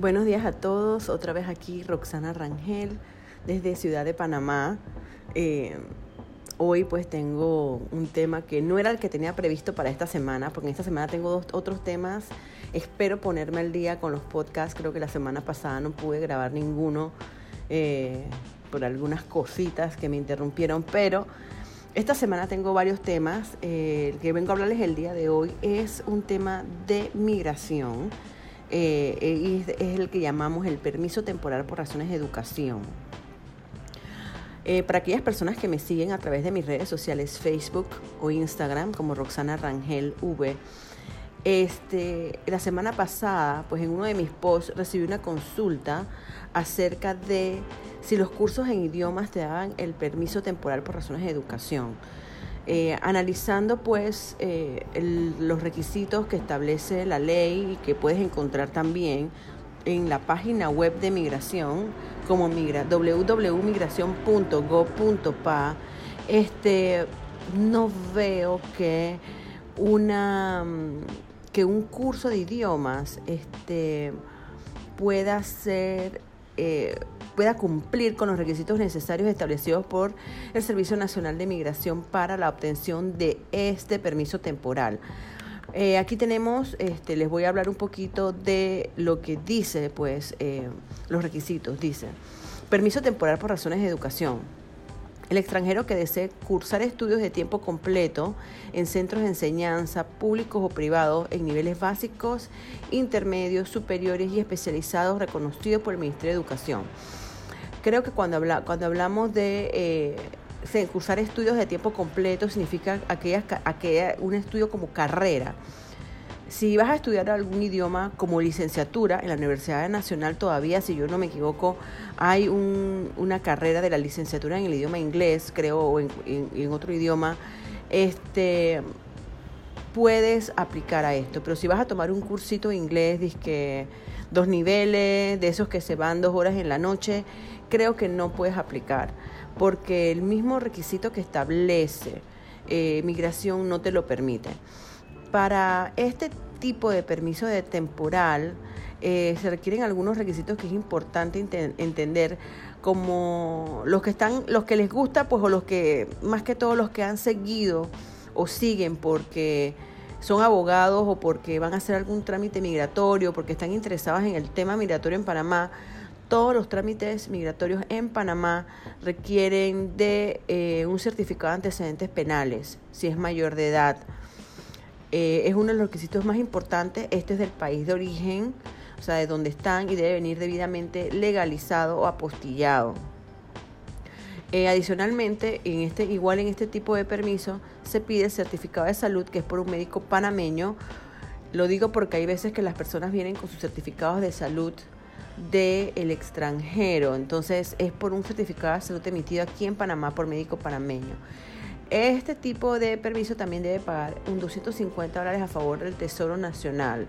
Buenos días a todos, otra vez aquí Roxana Rangel desde Ciudad de Panamá. Eh, hoy pues tengo un tema que no era el que tenía previsto para esta semana, porque en esta semana tengo otros temas. Espero ponerme al día con los podcasts, creo que la semana pasada no pude grabar ninguno eh, por algunas cositas que me interrumpieron, pero esta semana tengo varios temas. Eh, el que vengo a hablarles el día de hoy es un tema de migración eh, es, el que llamamos el permiso temporal por razones de educación. Eh, para aquellas personas que me siguen a través de mis redes sociales, Facebook o Instagram, como Roxana Rangel V, este, la semana pasada, pues en uno de mis posts recibí una consulta acerca de si los cursos en idiomas te daban el permiso temporal por razones de educación. Eh, analizando pues eh, los requisitos que establece la ley y que puedes encontrar también en la página web de migración como migra, www.migración.gov.pa, este, no veo que una que un curso de idiomas este, pueda ser eh, pueda cumplir con los requisitos necesarios establecidos por el Servicio Nacional de Migración para la obtención de este permiso temporal. Eh, aquí tenemos, este, les voy a hablar un poquito de lo que dice, pues, eh, los requisitos. Dice, permiso temporal por razones de educación. El extranjero que desee cursar estudios de tiempo completo en centros de enseñanza públicos o privados en niveles básicos, intermedios, superiores y especializados reconocidos por el Ministerio de Educación creo que cuando, habla, cuando hablamos de eh, cursar estudios de tiempo completo significa aquella, aquella, un estudio como carrera. Si vas a estudiar algún idioma como licenciatura en la Universidad Nacional todavía, si yo no me equivoco, hay una carrera de la licenciatura en el idioma inglés, creo, o en, en, otro idioma, este, puedes aplicar a esto. Pero si vas a tomar un cursito de inglés, que dos niveles, de esos que se van dos horas en la noche, creo que no puedes aplicar, porque el mismo requisito que establece eh, migración no te lo permite. Para este tipo de permiso de temporal, eh, se requieren algunos requisitos que es importante entender como los que están los que les gusta pues o los que más que todo los que han seguido o siguen porque son abogados o porque van a hacer algún trámite migratorio porque están interesados en el tema migratorio en Panamá todos los trámites migratorios en Panamá requieren de eh, un certificado de antecedentes penales, si es mayor de edad. Eh, es uno de los requisitos más importantes. Este es del país de origen, o sea, de donde están y debe venir debidamente legalizado o apostillado. Eh, adicionalmente, en este, igual en este tipo de permiso, se pide certificado de salud que es por un médico panameño. Lo digo porque hay veces que las personas vienen con sus certificados de salud del extranjero. Entonces es por un certificado de salud emitido aquí en Panamá por médico panameño. Este tipo de permiso también debe pagar un 250 dólares a favor del Tesoro Nacional.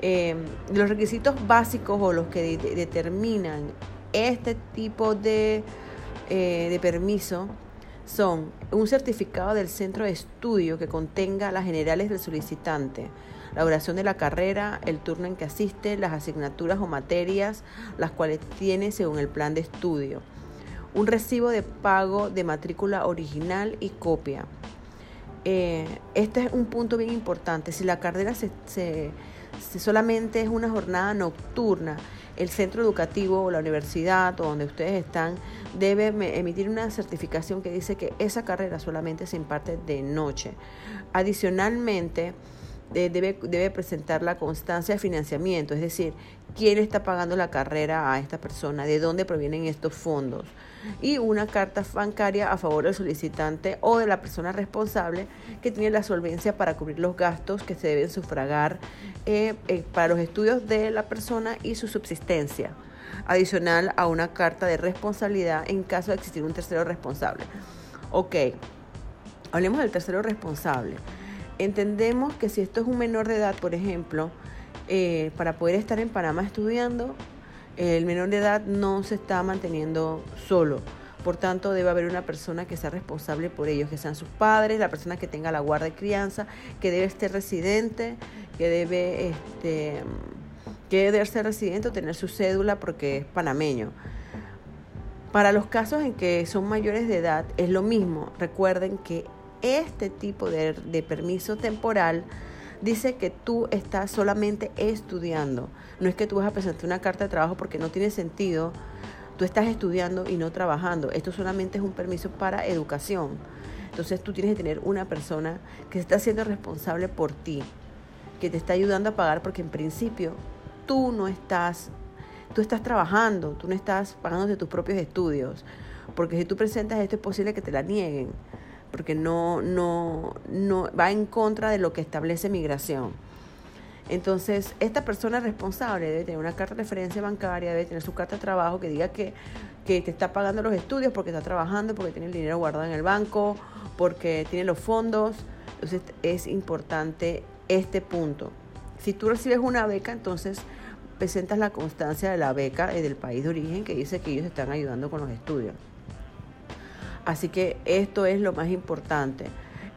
Eh, los requisitos básicos o los que determinan este tipo de, eh, de permiso son un certificado del centro de estudio que contenga las generales del solicitante, la duración de la carrera, el turno en que asiste, las asignaturas o materias, las cuales tiene según el plan de estudio, un recibo de pago de matrícula original y copia. Eh, este es un punto bien importante. Si la carrera se, solamente es una jornada nocturna, el centro educativo o la universidad o donde ustedes están debe emitir una certificación que dice que esa carrera solamente se imparte de noche. Adicionalmente, debe, debe presentar la constancia de financiamiento, es decir, quién está pagando la carrera a esta persona, de dónde provienen estos fondos y una carta bancaria a favor del solicitante o de la persona responsable que tiene la solvencia para cubrir los gastos que se deben sufragar eh, eh, para los estudios de la persona y su subsistencia, adicional a una carta de responsabilidad en caso de existir un tercero responsable. Ok, hablemos del tercero responsable. Entendemos que si esto es un menor de edad, por ejemplo, eh, para poder estar en Panamá estudiando, el menor de edad no se está manteniendo solo. Por tanto, debe haber una persona que sea responsable por ellos, que sean sus padres, la persona que tenga la guarda de crianza, que debe estar residente, que debe este, que debe ser residente o tener su cédula porque es panameño. Para los casos en que son mayores de edad es lo mismo. Recuerden que este tipo de, de permiso temporal dice que tú estás solamente estudiando. No es que tú vas a presentar una carta de trabajo porque no tiene sentido. Tú estás estudiando y no trabajando. Esto solamente es un permiso para educación. Entonces tú tienes que tener una persona que está siendo responsable por ti, que te está ayudando a pagar porque en principio tú no estás, tú estás trabajando, tú no estás pagando de tus propios estudios. Porque si tú presentas esto es posible que te la nieguen porque no, no, no va en contra de lo que establece migración. Entonces, esta persona responsable debe tener una carta de referencia bancaria, debe tener su carta de trabajo que diga que, que te está pagando los estudios porque está trabajando, porque tiene el dinero guardado en el banco, porque tiene los fondos. Entonces, es importante este punto. Si tú recibes una beca, entonces presentas la constancia de la beca del país de origen que dice que ellos están ayudando con los estudios. Así que esto es lo más importante.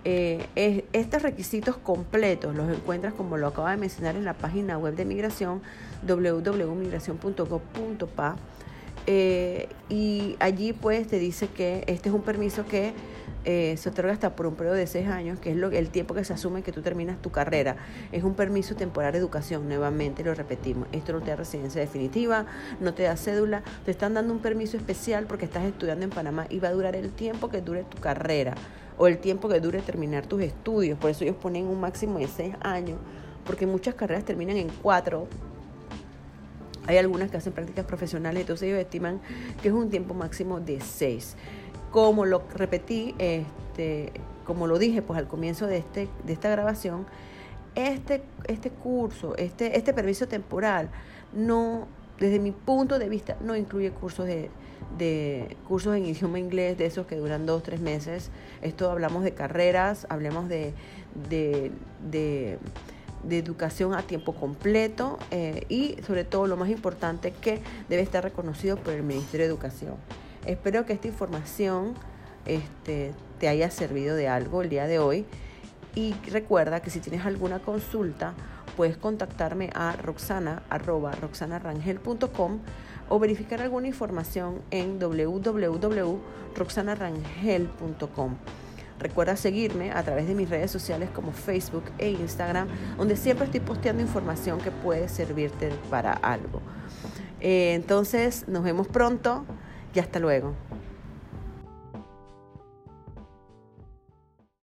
Eh, estos requisitos completos los encuentras como lo acabo de mencionar en la página web de migración www.migracion.gov.pa eh, y allí pues te dice que este es un permiso que eh, se otorga hasta por un periodo de seis años, que es lo, el tiempo que se asume que tú terminas tu carrera. Es un permiso temporal de educación, nuevamente lo repetimos. Esto no te da residencia definitiva, no te da cédula, te están dando un permiso especial porque estás estudiando en Panamá y va a durar el tiempo que dure tu carrera o el tiempo que dure terminar tus estudios. Por eso ellos ponen un máximo de seis años, porque muchas carreras terminan en cuatro hay algunas que hacen prácticas profesionales, entonces ellos estiman que es un tiempo máximo de seis como lo repetí, este, como lo dije pues al comienzo de, este, de esta grabación, este, este curso, este, este permiso temporal, no, desde mi punto de vista, no incluye cursos de, de cursos en idioma inglés, de esos que duran dos, tres meses. Esto hablamos de carreras, hablemos de, de, de, educación a tiempo completo eh, y sobre todo lo más importante que debe estar reconocido por el Ministerio de Educación. Espero que esta información este, te haya servido de algo el día de hoy. Y recuerda que si tienes alguna consulta, puedes contactarme a roxana, roxanarangel.com o verificar alguna información en www.roxanarangel.com. Recuerda seguirme a través de mis redes sociales como Facebook e Instagram, donde siempre estoy posteando información que puede servirte para algo. Eh, entonces, nos vemos pronto y hasta luego.